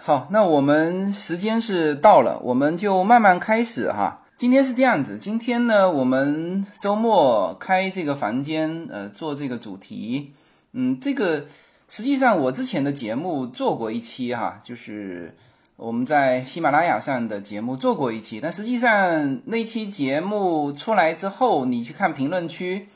好，那我们时间是到了，我们就慢慢开始哈。今天是这样子，今天呢，我们周末开这个房间，呃，做这个主题。嗯，这个实际上我之前的节目做过一期哈，就是我们在喜马拉雅上的节目做过一期，但实际上那期节目出来之后，你去看评论区，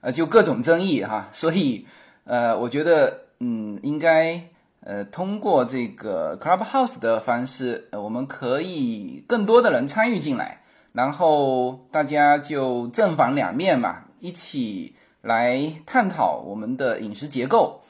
呃，就各种争议哈，所以呃，我觉得嗯，应该。呃，通过这个 Clubhouse 的方式，呃，我们可以更多的人参与进来，然后大家就正反两面嘛，一起来探讨我们的饮食结构。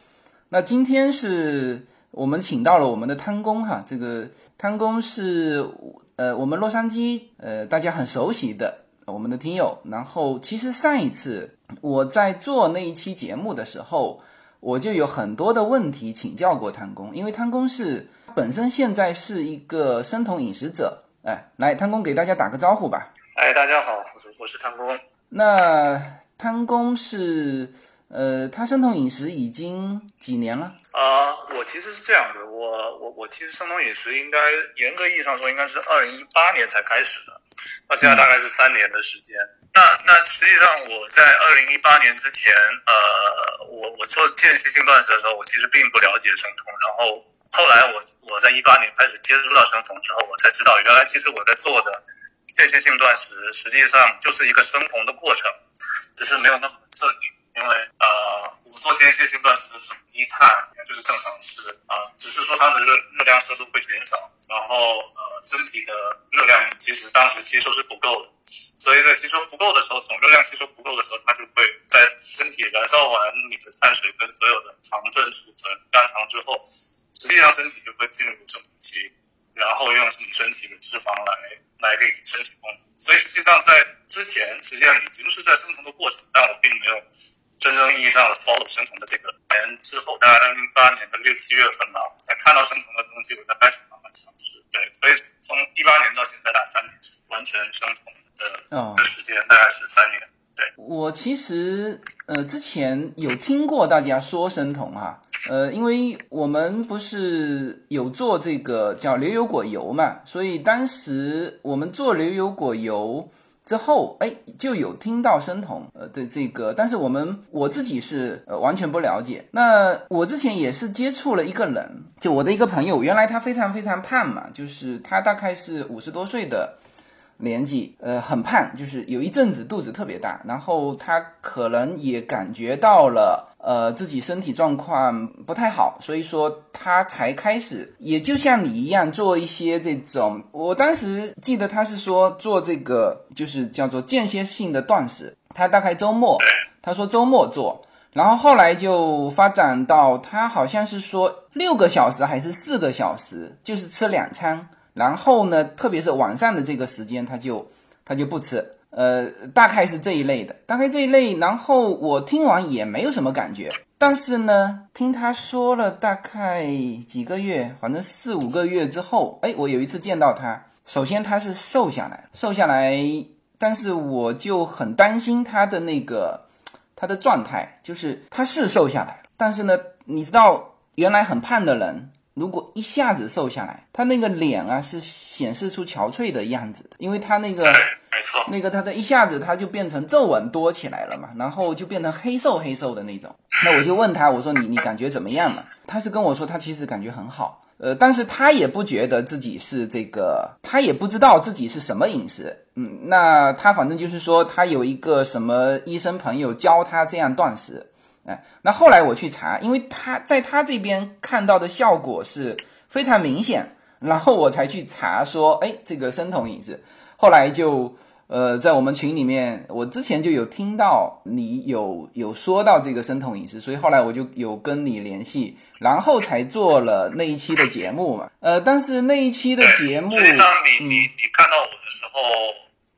那今天是我们请到了我们的汤工哈，这个汤工是呃我们洛杉矶呃大家很熟悉的我们的听友。然后其实上一次我在做那一期节目的时候。我就有很多的问题请教过汤公，因为汤公是本身现在是一个生酮饮食者，哎，来汤公给大家打个招呼吧。哎，大家好，我是汤公。那汤公是，呃，他生酮饮食已经几年了？啊，我其实是这样的，我我我其实生酮饮食应该严格意义上说应该是二零一八年才开始的，到现在大概是三年的时间。那那实际上我在二零一八年之前，呃，我我做间歇性断食的时候，我其实并不了解生酮。然后后来我我在一八年开始接触到生酮之后，我才知道原来其实我在做的间歇性断食实际上就是一个生酮的过程，只是没有那么彻底。因为呃，我们做间歇性断食的时候低碳，就是正常吃啊，只是说它的热热量摄入会减少，然后呃，身体的热量其实当时吸收是不够的。所以在吸收不够的时候，总热量吸收不够的时候，它就会在身体燃烧完你的碳水跟所有的糖分储存肝糖之后，实际上身体就会进入生酮期，然后用你身体的脂肪来来给你身体供能。所以实际上在之前，实际上已经是在生酮的过程，但我并没有真正意义上的 follow 生酮的这个年之后，大概二零一八年的六七月份吧，才看到生酮的东西，我才开始慢慢尝试。对，所以从一八年到现在，大概三年完全生酮。的的，时间大概是三年。对，我其实呃之前有听过大家说生酮哈，呃，因为我们不是有做这个叫牛油果油嘛，所以当时我们做牛油果油之后，哎，就有听到生酮呃的这个，但是我们我自己是呃完全不了解。那我之前也是接触了一个人，就我的一个朋友，原来他非常非常胖嘛，就是他大概是五十多岁的。年纪呃很胖，就是有一阵子肚子特别大，然后他可能也感觉到了呃自己身体状况不太好，所以说他才开始，也就像你一样做一些这种。我当时记得他是说做这个就是叫做间歇性的断食，他大概周末，他说周末做，然后后来就发展到他好像是说六个小时还是四个小时，就是吃两餐。然后呢，特别是晚上的这个时间，他就他就不吃，呃，大概是这一类的，大概这一类。然后我听完也没有什么感觉，但是呢，听他说了大概几个月，反正四五个月之后，哎，我有一次见到他，首先他是瘦下来，瘦下来，但是我就很担心他的那个他的状态，就是他是瘦下来了，但是呢，你知道原来很胖的人。如果一下子瘦下来，他那个脸啊是显示出憔悴的样子的，因为他那个没错，那个他的一下子他就变成皱纹多起来了嘛，然后就变成黑瘦黑瘦的那种。那我就问他，我说你你感觉怎么样嘛？他是跟我说他其实感觉很好，呃，但是他也不觉得自己是这个，他也不知道自己是什么饮食，嗯，那他反正就是说他有一个什么医生朋友教他这样断食。哎，那后来我去查，因为他在他这边看到的效果是非常明显，然后我才去查说，哎，这个生酮饮食，后来就呃在我们群里面，我之前就有听到你有有说到这个生酮饮食，所以后来我就有跟你联系，然后才做了那一期的节目嘛。呃，但是那一期的节目，实际上你你你看到我的时候，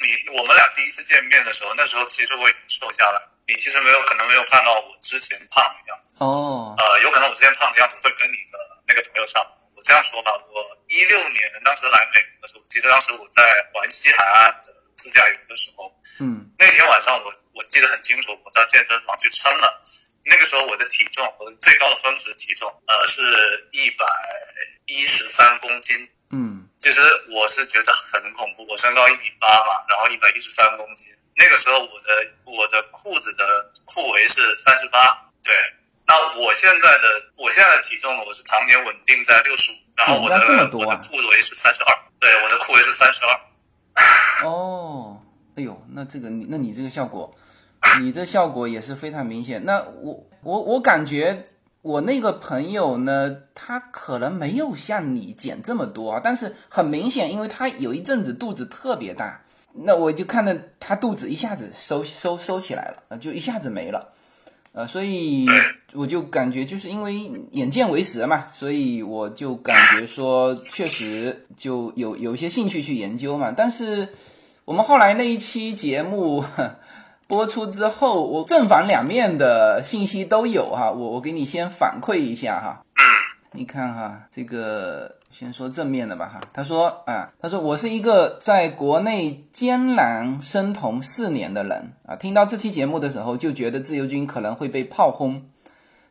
你我们俩第一次见面的时候，那时候其实我已经瘦下来。你其实没有可能没有看到我之前胖的样子哦，呃，有可能我之前胖的样子会跟你的那个朋友差不多。我这样说吧，我一六年当时来美国的时候，记得当时我在环西海岸的自驾游的时候，嗯，那天晚上我我记得很清楚，我到健身房去称了，那个时候我的体重，我最高的峰值体重，呃，是一百一十三公斤。嗯，其实我是觉得很恐怖。我身高一米八嘛，然后一百一十三公斤。那个时候我的我的裤子的裤围是三十八。对，那我现在的我现在的体重呢，我是常年稳定在六十五，然后我的、我的裤围是三十二。对，我的裤围是三十二。哦，哎呦，那这个你那你这个效果，你这效果也是非常明显。那我我我感觉我那个朋友呢，他可能没有像你减这么多啊，但是很明显，因为他有一阵子肚子特别大，那我就看到他肚子一下子收收收起来了，就一下子没了，呃，所以我就感觉就是因为眼见为实嘛，所以我就感觉说确实就有有些兴趣去研究嘛，但是。我们后来那一期节目 播出之后，我正反两面的信息都有哈，我我给你先反馈一下哈。你看哈，这个先说正面的吧哈。他说啊，他说我是一个在国内艰难生酮四年的人啊，听到这期节目的时候就觉得自由军可能会被炮轰。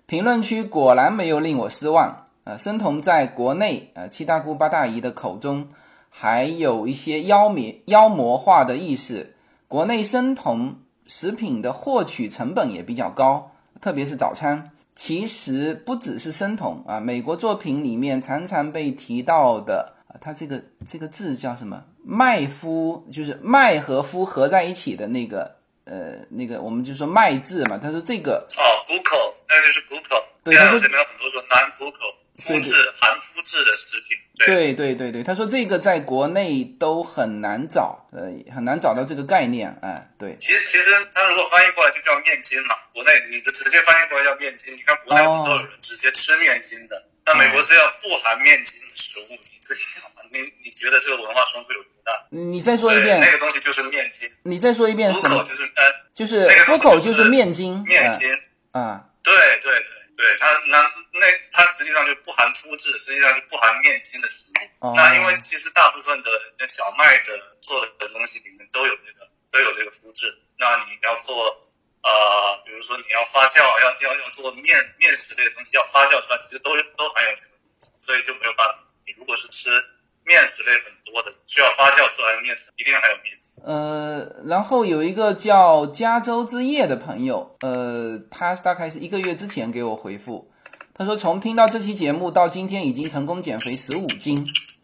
评论区果然没有令我失望啊，生酮在国内啊七大姑八大姨的口中。还有一些妖魔妖魔化的意识。国内生酮食品的获取成本也比较高，特别是早餐。其实不只是生酮啊，美国作品里面常常被提到的啊，它这个这个字叫什么？麦麸，就是麦和麸合在一起的那个呃那个，我们就说麦字嘛。他说这个哦，glucose，那就是 glucose。对，他说里面有很多说 non-glucose。麸质含麸质的食品，对对对对，他说这个在国内都很难找，呃，很难找到这个概念，哎，对。其实其实他如果翻译过来就叫面筋嘛，国内你的直接翻译过来叫面筋，你看国内很多有人直接吃面筋的，那美国是要不含面筋的食物，你自己想嘛？你你觉得这个文化冲突有多大？你再说一遍，那个东西就是面筋。你再说一遍，什么？就是呃，就是虎口就是面筋，面筋啊，对对对。对它，那那它实际上就不含麸质，实际上是不含面筋的食物。那因为其实大部分的那小麦的做的东西里面都有这个都有这个麸质。那你要做呃，比如说你要发酵，要要要做面面食这些东西，要发酵出来，其实都都含有这个东西，所以就没有办法。你如果是吃。面食类很多的，需要发酵出来的面食一定还有面筋。呃，然后有一个叫加州之夜的朋友，呃，他大概是一个月之前给我回复，他说从听到这期节目到今天已经成功减肥十五斤。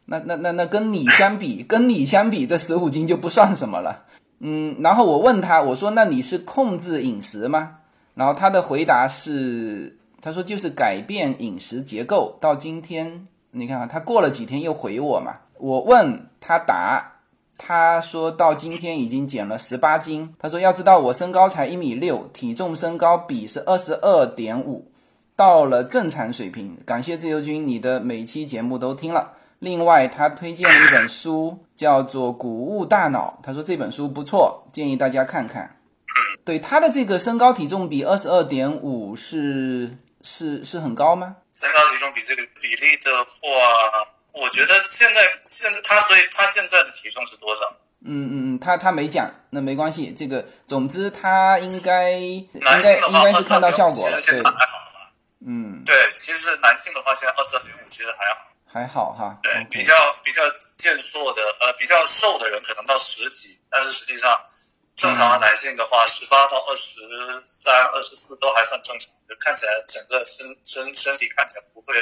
那那那那跟你相比，跟你相比，这十五斤就不算什么了。嗯，然后我问他，我说那你是控制饮食吗？然后他的回答是，他说就是改变饮食结构，到今天。你看啊，他过了几天又回我嘛？我问他答，他说到今天已经减了十八斤。他说要知道我身高才一米六，体重身高比是二十二点五，到了正常水平。感谢自由军，你的每期节目都听了。另外，他推荐了一本书，叫做《谷物大脑》。他说这本书不错，建议大家看看。对他的这个身高体重比二十二点五是。是是很高吗？身高体重比这个比例的话，我觉得现在现在他所以他现在的体重是多少？嗯嗯嗯，他他没讲，那没关系。这个总之他应该应该应该是看到效果了，对？嗯，对，其实是男性的话，现在二十二点五其实还好，还好哈。对，比较比较健硕的呃比较瘦的人可能到十几，但是实际上。正常的男性的话，十八到二十三、二十四都还算正常，就看起来整个身身身体看起来不会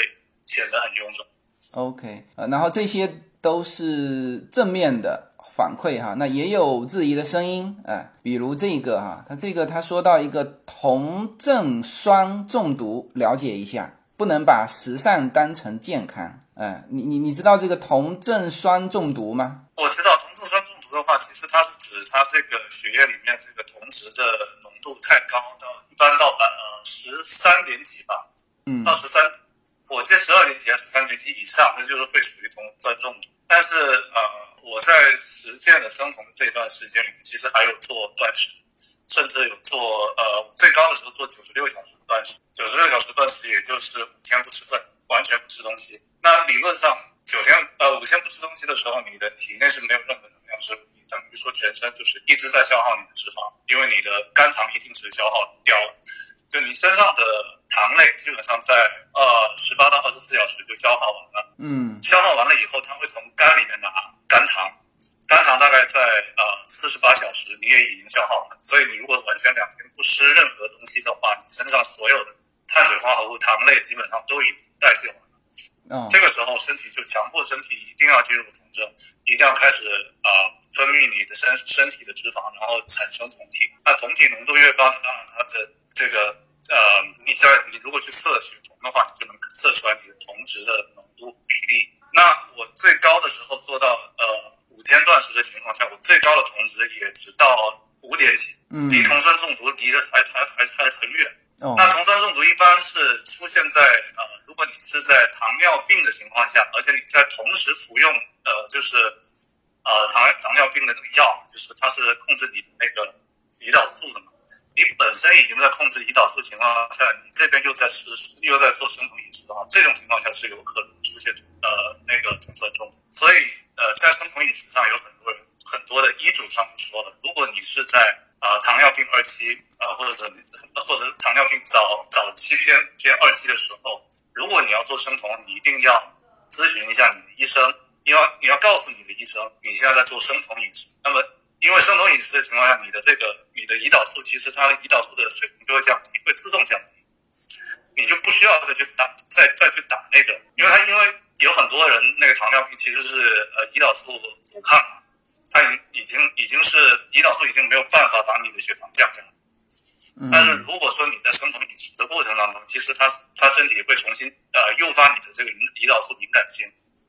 显得很臃肿。OK，呃，然后这些都是正面的反馈哈，那也有质疑的声音，哎，比如这个哈，他这个他说到一个酮症酸中毒，了解一下，不能把时尚当成健康，哎，你你你知道这个酮症酸中毒吗？我知道酮症酸中毒的话，其实它是。它这个血液里面这个铜值的浓度太高，到一般到百呃十三点几吧，嗯，到十三，我记得十二点几还是十三点几以上，那就是会属于铜在中毒。但是呃，我在实践的生酮这段时间里面，其实还有做断食，甚至有做呃最高的时候做九十六小时断食，九十六小时断食也就是五天不吃饭，完全不吃东西。那理论上九天呃五天不吃东西的时候，你的体内是没有任何能量是。等于说全身就是一直在消耗你的脂肪，因为你的肝糖一定是消耗掉了，就你身上的糖类基本上在呃十八到二十四小时就消耗完了。嗯消耗完了以后，它会从肝里面拿肝糖，肝糖大概在呃四十八小时你也已经消耗了，所以你如果完全两天不吃任何东西的话，你身上所有的碳水化合物、糖类基本上都已经代谢完了。哦这个时候，身体就强迫身体一定要进入酮症，一定要开始啊、呃分泌你的身身体的脂肪，然后产生酮体。那酮体浓度越高，当然它的这个呃，你在你如果去测血酮的话，你就能测出来你的酮值的浓度比例。那我最高的时候做到呃五天断食的情况下，我最高的酮值也只到五点几，嗯离酮酸中毒离得还还还还很远。哦那酮酸中毒一般是出现在呃，如果你是在糖尿病的情况下，而且你在同时服用呃，就是呃糖糖尿病的那个药，就是它是控制你的那个胰岛素的嘛。你本身已经在控制胰岛素情况下，你这边又在吃又在做生酮饮食的话，这种情况下是有可能出现呃那个酮酸中毒。所以呃，在生酮饮食上有很多人很多的医嘱上面说了，如果你是在啊、糖尿病二期啊、或者或者糖尿病早早期偏偏二期的时候，如果你要做生酮，你一定要咨询一下你的医生，你要你要告诉你的医生你现在在做生酮饮食。那么因为生酮饮食的情况下，你的这个你的胰岛素其实它的胰岛素的水平就会降低，会自动降低，你就不需要再去打再再去打那个，因为它因为有很多人那个糖尿病其实是呃胰岛素阻抗。它已已经已经是胰岛素已经没有办法把你的血糖降下来。但是如果说你在生酮饮食的过程当中，其实它它身体会重新呃诱发你的这个胰胰岛素敏感性，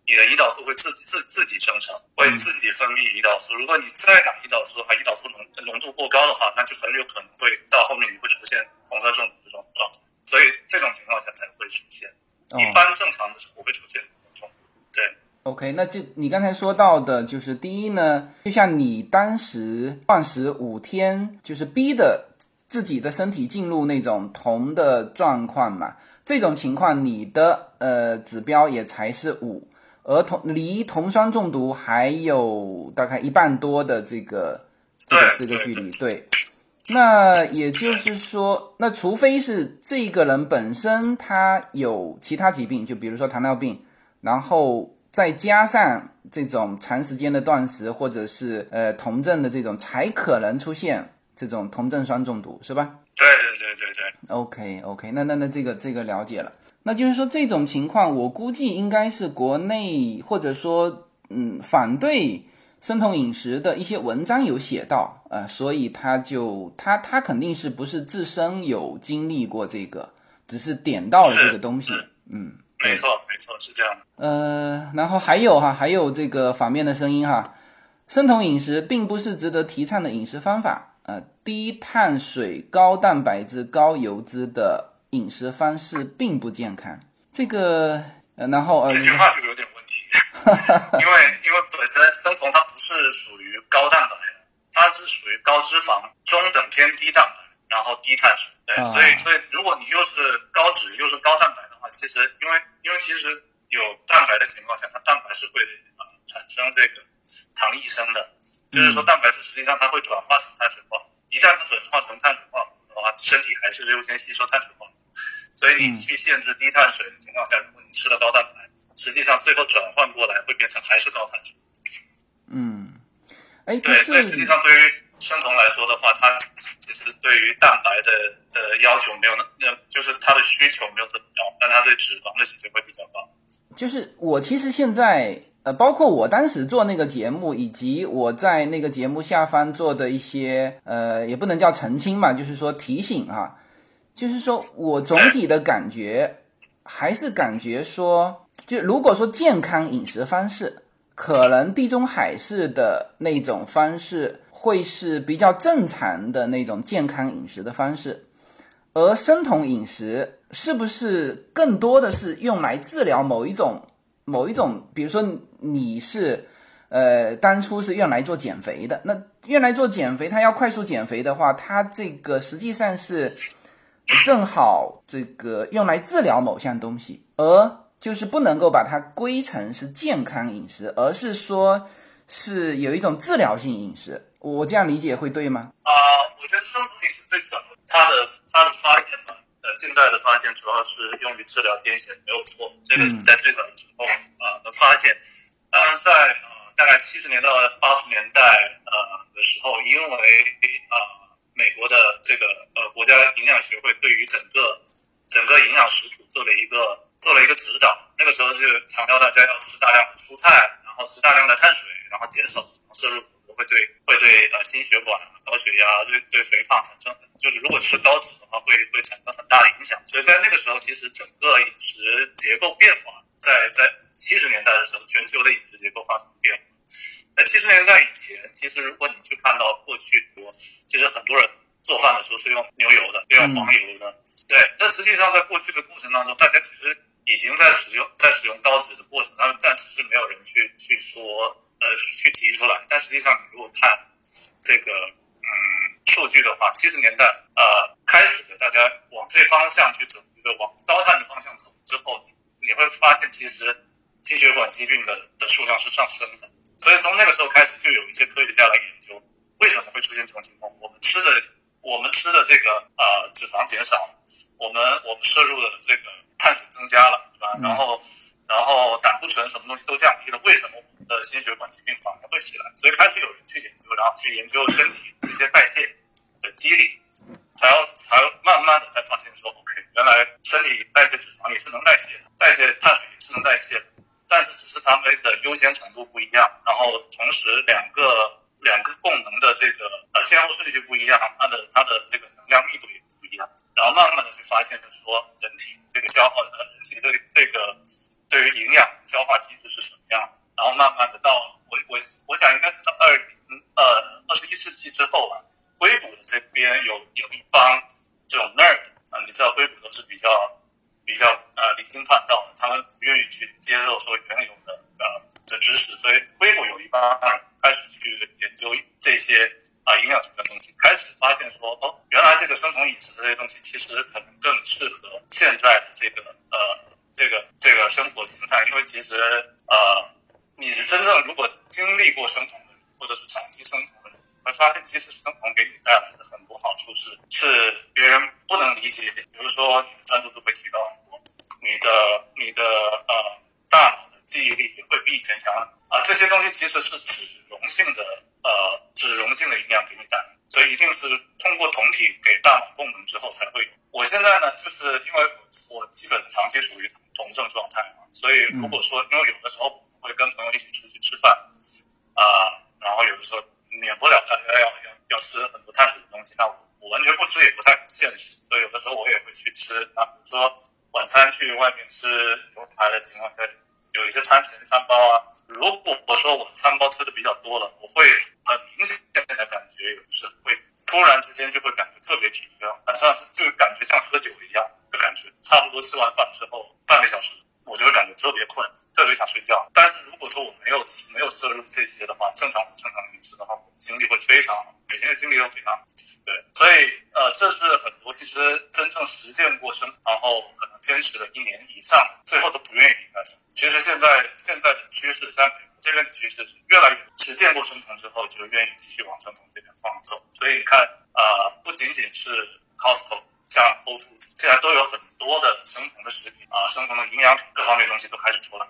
你的胰岛素会自己自自己生成，会自己分泌胰岛素。如果你再打胰岛素的话，胰岛素浓浓度过高的话，那就很有可能会到后面你会出现酮酸中毒这种状态。所以这种情况下才会出现，哦一般正常的时候不会出现中毒。对。OK，那就你刚才说到的，就是第一呢，就像你当时断食五天，就是逼的自己的身体进入那种酮的状况嘛，这种情况你的呃指标也才是五，而酮离酮酸中毒还有大概一半多的这个这个这个距离，对。那也就是说，那除非是这个人本身他有其他疾病，就比如说糖尿病，然后再加上这种长时间的断食或者是呃酮症的这种，才可能出现这种酮症酸中毒，是吧对对对对对，？OK OK，那那那这个这个了解了。那就是说这种情况，我估计应该是国内或者说嗯反对生酮饮食的一些文章有写到，呃，所以他就他他肯定是不是自身有经历过这个，只是点到了这个东西，嗯。没错没错是这样的。呃，然后还有哈，还有这个反面的声音哈，生酮饮食并不是值得提倡的饮食方法。呃，低碳水、高蛋白质、高油脂的饮食方式并不健康。这个，呃、然后呃这，句话就有点问题，因为因为本身生酮它不是属于高蛋白的，它是属于高脂肪、中等偏低蛋白，然后低碳水。对，啊所以所以如果你又是高脂又是高蛋白的话，其实因为因为其实有蛋白的情况下，它蛋白是会呃产生这个糖异生的，就是说蛋白质实际上它会转化成碳水化合物，一旦它转化成碳水化合物的话，身体还是优先吸收碳水化合物。所以你去限制低碳水的情况下，如果你吃了高蛋白，实际上最后转换过来会变成还是高碳水。嗯，哎，对，这所以实际上对于生酮来说的话，它其实对于蛋白的的要求没有那那就是它的需求没有这么高，但它对脂肪的需求会比较高。就是我其实现在呃，包括我当时做那个节目，以及我在那个节目下方做的一些呃，也不能叫澄清嘛，就是说提醒哈、就是说我总体的感觉还是感觉说，就如果说健康饮食方式，可能地中海式的那种方式会是比较正常的那种健康饮食的方式，而生酮饮食是不是更多的是用来治疗某一种某一种，比如说你是呃当初是用来做减肥的，那用来做减肥，它要快速减肥的话，它这个实际上是正好这个用来治疗某项东西，而就是不能够把它归成是健康饮食，而是说是有一种治疗性饮食。我这样理解会对吗？啊、我觉得生酮饮食最早它的它的发现吧，呃，近代的发现主要是用于治疗癫痫，没有错，这个是在最早的时候啊的发现。当然，在呃大概七十年到八十年代呃的时候，因为啊美国的这个呃国家营养学会对于整个整个营养食谱做了一个做了一个指导，那个时候就强调大家要吃大量的蔬菜，然后吃大量的碳水，然后减少摄入，会对会对呃心血管、高血压、对对肥胖产生，就是如果吃高脂的话，会会产生很大的影响。所以在那个时候，其实整个饮食结构变化，在在七十年代的时候，全球的饮食结构发生变化。在七十年代以前，其实如果你去看到过去多，其实很多人做饭的时候是用牛油的，用黄油的。对，但实际上在过去的过程当中，大家其实已经在使用在使用高脂的过程当中，暂时是没有人去去说呃去提出来。但实际上，你如果看这个嗯数据的话，七十年代呃开始的大家往这方向去走，一个往高碳的方向走之后，你会发现其实心血管疾病的的数量是上升的。所以从那个时候开始，就有一些科学家来研究为什么会出现这种情况。我们吃的我们吃的这个呃脂肪减少，我们我们摄入的这个碳水增加了，对吧？然后然后胆固醇什么东西都降低了，为什么我们的心血管疾病反而会起来？所以开始有人去研究，然后去研究身体一些代谢的机理，才要才慢慢的才发现说，OK，原来身体代谢脂肪也是能代谢的，代谢碳水也是能代谢的。但是只是它们的优先程度不一样，然后同时两个两个功能的这个呃先后顺序不一样，它的它的这个能量密度也不一样，然后慢慢的就发现说人体这个消耗的人体这这个对于营养消化机制是什么样，然后慢慢的到我我我想应该是在二零呃二十一世纪之后吧，硅谷的这边有有一帮这种 nerd 啊，你知道硅谷都是比较。比较呃离经叛道，他们不愿意去接受说原有的呃的知识，所以硅谷有一帮人开始去研究这些啊营养学的东西，开始发现说哦，原来这个生酮饮食这些东西其实可能更适合现在的这个呃这个这个生活形态，因为其实呃你是真正如果经历过生酮的，或者是长期生酮，会发现其实生酮给你带来的很多好处是是别人不能理解，比如说你的专注度会提高很多。你的你的呃大脑的记忆力也会比以前强啊，这些东西其实是脂溶性的呃脂溶性的营养给你带来，所以一定是通过酮体给大脑供能之后才会有。我现在呢，就是因为我基本长期处于酮症状态嘛，所以如果说因为有的时候会跟朋友一起出去吃饭啊，然后有的时候免不了大家要要要吃很多碳水的东西，那我我完全不吃也不太现实，所以有的时候我也会去吃啊，比如说。晚餐去外面吃牛排的情况下，有一些餐前餐包啊。如果我说我餐包吃的比较多了，我会很明显的感觉，就是会突然之间就会感觉特别疲倦，晚上就感觉像喝酒一样的感觉。差不多吃完饭之后半个小时，我就会感觉特别困，特别想睡觉。但是如果说我没有没有摄入这些的话，正常正常饮食的话，精力会非常，每天的精力都非常。对，所以呃，这是很多其实真正实践过生，然后可能坚持了一年以上，最后都不愿意离开生。其实现在现在的趋势，在美国这边的趋势是越来越实践过生酮之后，就愿意继续往生酮这边方走。所以你看啊，不仅仅是 Costco，像 Whole Foods，现在都有很多的生酮的食品啊，生酮的营养品各方面东西都开始出来。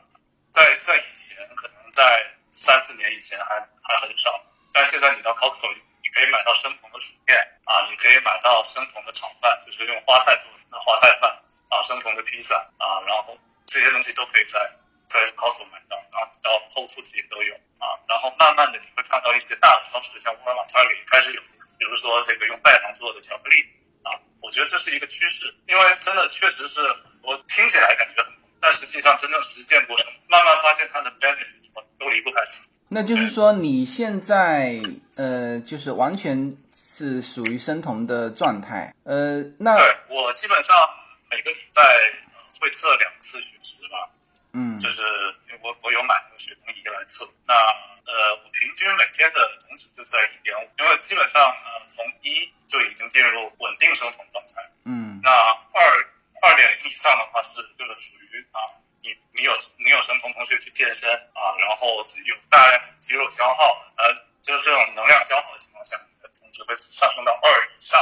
在在以前，可能在三四年以前还还很少，但现在你到 Costco 你。可以买到生酮的薯片啊，你可以买到生酮的炒饭，就是用花菜做的花菜饭啊，生酮的披萨啊，然后这些东西都可以在在 Costco 买到，然后到后付也都有啊。然后慢慢的你会看到一些大的超市，像沃尔玛、t a r g 开始有，比如说这个用代糖做的巧克力。我觉得这是一个趋势，因为真的确实是我听起来感觉很，但实际上真正实践过程，慢慢发现它的 benefit 都离不开生。那就是说，你现在呃，就是完全是属于生酮的状态，呃，那对我基本上每个礼拜会测两次血脂吧，嗯，就是我我有买那个血酮仪来测，那呃，我平均每天的酮值就在一点五，因为基本上呃从一就已经进入稳定生酮状态，嗯，那二二点零以上的话是就是属于啊。你你有你有生酮同学去健身啊，然后有大量肌肉消耗，呃，就是这种能量消耗的情况下，你的酮值会上升到二以上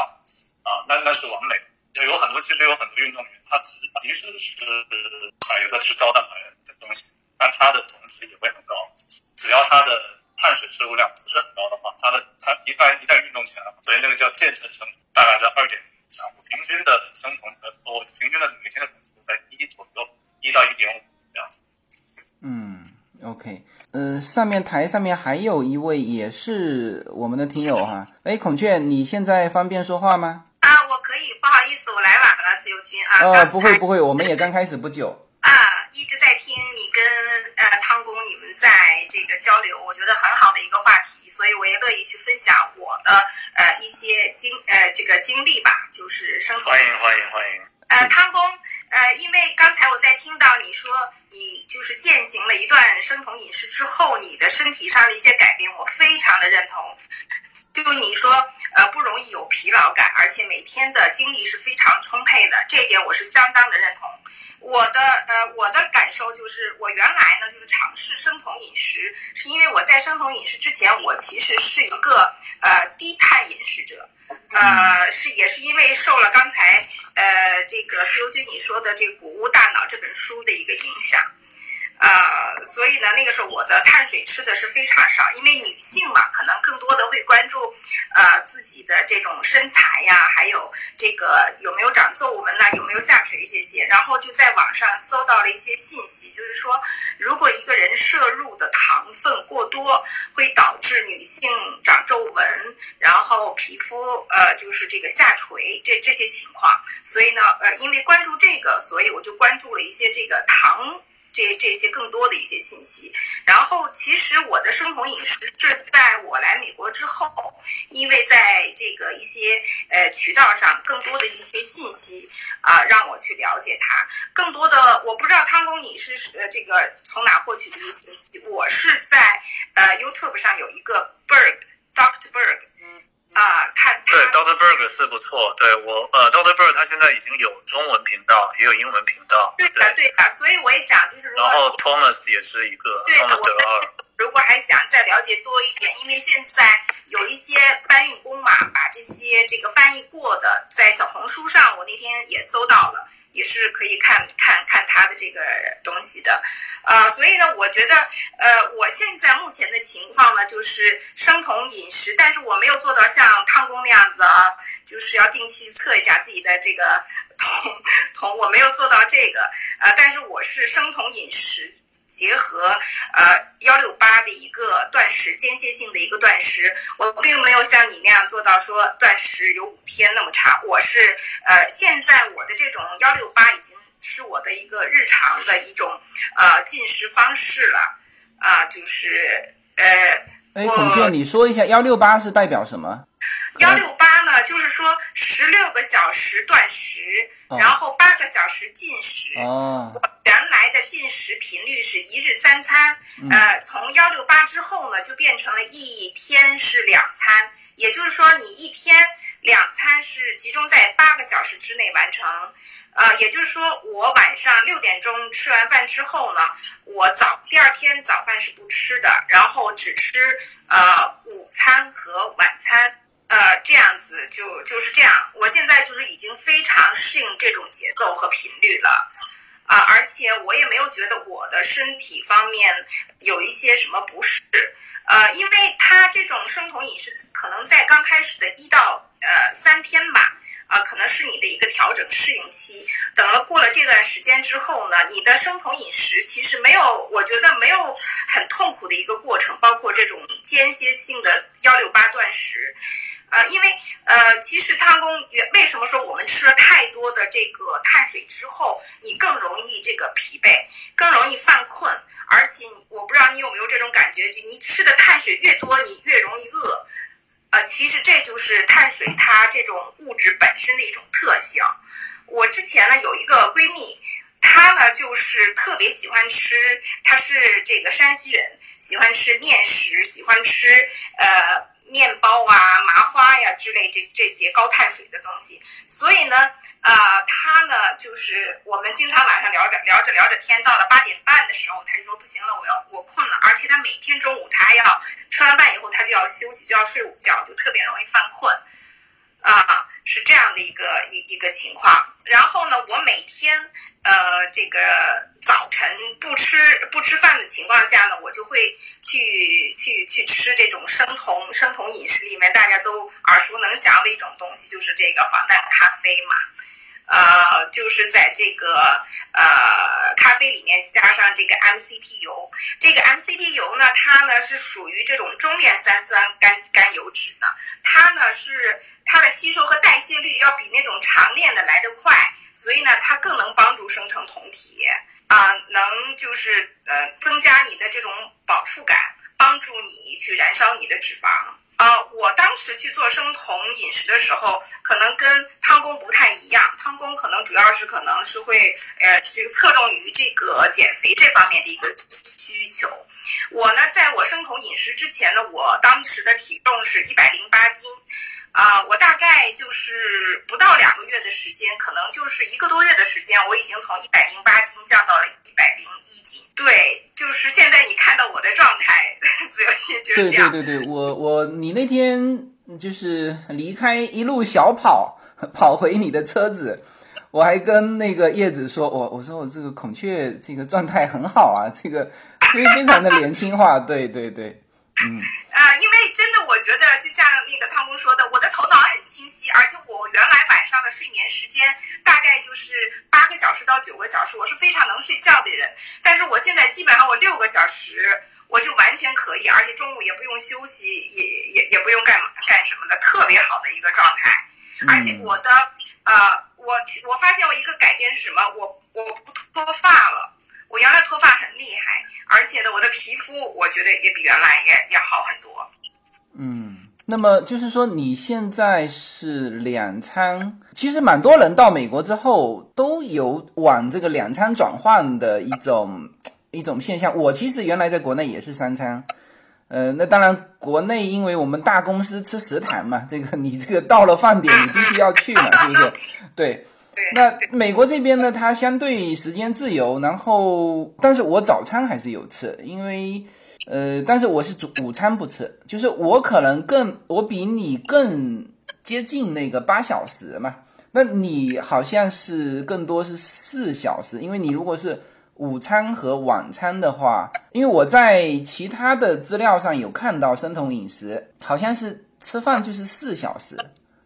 啊，那那是完美。有很多其实有很多运动员，他只即使是啊有在吃高蛋白的东西，但他的酮值也会很高。只要它的碳水摄入量不是很高的话，它的它一旦一旦运动起来了，所以那个叫健身生酮，大概在二点零以上。平均的生酮的，我平均的每天的酮值在一左右，一到一点五这样子。嗯，OK，呃，上面台上面还有一位也是我们的听友哈，哎，孔雀，你现在方便说话吗？啊，我可以，不好意思，我来晚了，自由君啊。呃，不会不会，我们也刚开始不久。啊，一直在听你跟们在这个交流，我觉得很好的一个话题，所以我也乐意去分享我的呃一些经呃这个经历吧，就是生活。欢迎欢迎欢迎。呃，汤公，呃，因为刚才我在听到你说你就是践行了一段生酮饮食之后，你的身体上的一些改变，我非常的认同。就你说，呃，不容易有疲劳感，而且每天的精力是非常充沛的，这一点我是相当的认同。我的呃，我的感受就是，我原来呢就是尝试生酮饮食，是因为我在生酮饮食之前，我其实是一个呃低碳饮食者，呃，是也是因为受了刚才呃这个自由军你说的这个《谷物大脑》这本书的一个影响。呃，所以呢，那个时候我的碳水吃的是非常少，因为女性嘛，可能更多的会关注，呃，自己的这种身材呀，还有这个有没有长皱纹呐，有没有下垂这些，然后就在网上搜到了一些信息，就是说，如果一个人摄入的糖分过多，会导致女性长皱纹，然后皮肤呃就是这个下垂这这些情况，所以呢，呃，因为关注这个，所以我就关注了一些这个糖。这这些更多的一些信息，然后其实我的生酮饮食是在我来美国之后，因为在这个一些呃渠道上更多的一些信息啊，让我去了解它。更多的我不知道汤工你是呃这个从哪获取这些信息？我是在呃 YouTube 上有一个 Berg Doctor Berg。啊，看对，Doctor Berg 是不错。对我，呃，Doctor Berg 他现在已经有中文频道，也有英文频道。对的，对的。所以我也想，就是然后 Thomas 也是一个，Thomas 德尔。如果还想再了解多一点，因为现在有一些搬运工嘛，把这些这个翻译过的，在小红书上，我那天也搜到了，也是可以看看看他的这个东西的。呃，所以呢，我觉得，呃，我现在目前的情况呢，就是生酮饮食，但是我没有做到像汤工那样子啊，就是要定期测一下自己的这个 酮酮，我没有做到这个，呃，但是我是生酮饮食结合呃幺六八的一个断食，间歇性的一个断食，我并没有像你那样做到说断食有五天那么长，我是呃，现在我的这种幺六八已经。是我的一个日常的一种呃进食方式了啊，就是呃，哎，孔雀，你说一下幺六八是代表什么？幺六八呢，就是说十六个小时断食，然后八个小时进食。哦。我原来的进食频率是一日三餐，呃，从幺六八之后呢，就变成了一天是两餐，也就是说你一天两餐是集中在八个小时之内完成。呃，也就是说，我晚上六点钟吃完饭之后呢，我早第二天早饭是不吃的，然后只吃呃午餐和晚餐，呃这样子就就是这样。我现在就是已经非常适应这种节奏和频率了，啊，而且我也没有觉得我的身体方面有一些什么不适，呃，因为他这种生酮饮食可能在刚开始的一到呃三天吧。啊，可能是你的一个调整适应期。等了过了这段时间之后呢，你的生酮饮食其实没有，我觉得没有很痛苦的一个过程。包括这种间歇性的幺六八断食，呃，因为呃，其实汤公为什么说我们吃了太多的这个碳水之后，你更容易这个疲惫，更容易犯困，而且我不知道你有没有这种感觉，就你吃的碳水越多，你越容易饿。呃，其实这就是碳水它这种物质本身的一种特性。我之前呢有一个闺蜜，她呢就是特别喜欢吃，她是这个山西人，喜欢吃面食，喜欢吃呃面包啊、麻花呀之类这这些高碳水的东西，所以呢。啊，她呢，就是我们经常晚上聊着聊着聊着天，到了八点半的时候，她就说不行了，我要我困了，而且她每天中午她还要吃完饭以后，他就要休息，就要睡午觉，就特别容易犯困，啊，是这样的一个一一个情况。然后呢，我每天呃这个早晨不吃不吃饭的情况下呢，我就会去去去吃这种生酮生酮饮食里面大家都耳熟能详的一种东西，就是这个防弹咖啡嘛。呃，就是在这个呃咖啡里面加上这个 MCT 油，这个 MCT 油呢，它呢是属于这种中链三酸甘甘油脂呢，它呢是它的吸收和代谢率要比那种长链的来得快，所以呢，它更能帮助生成酮体啊，能就是呃增加你的这种饱腹感，帮助你去燃烧你的脂肪。呃，我当时去做生酮饮食的时候，可能跟汤工不太一样。汤工可能主要是可能是会呃，这个侧重于这个减肥这方面的一个需求。我呢，在我生酮饮食之前呢，我当时的体重是一百零八斤。啊，我大概就是不到两个月的时间，可能就是一个多月的时间，我已经从一百零八斤降到了一百零一。对，就是现在你看到我的状态，自由心就是这样。对对对对，我我你那天就是离开一路小跑跑回你的车子，我还跟那个叶子说，我我说我这个孔雀这个状态很好啊，这个非非常的年轻化。对对对，嗯。啊，因为真的，我觉得就像那个汤工说的，我的头脑很清晰，而且我原来晚上的睡眠时间大概就是八个小时到九个小时，我是非常能睡觉的人。但是我现在基本上我六个小时我就完全可以，而且中午也不用休息，也也也不用干干什么的，特别好的一个状态。而且我的呃，我我发现我一个改变是什么？我我不脱发了。我原来脱发很厉害，而且呢，我的皮肤我觉得也比原来也也好很多。嗯，那么就是说你现在是两餐，其实蛮多人到美国之后都有往这个两餐转换的一种一种现象。我其实原来在国内也是三餐，呃，那当然国内因为我们大公司吃食堂嘛，这个你这个到了饭点你必须要去嘛，是不是？对。那美国这边呢，它相对时间自由，然后，但是我早餐还是有吃，因为，呃，但是我是主午餐不吃，就是我可能更，我比你更接近那个八小时嘛，那你好像是更多是四小时，因为你如果是午餐和晚餐的话，因为我在其他的资料上有看到生酮饮食，好像是吃饭就是四小时。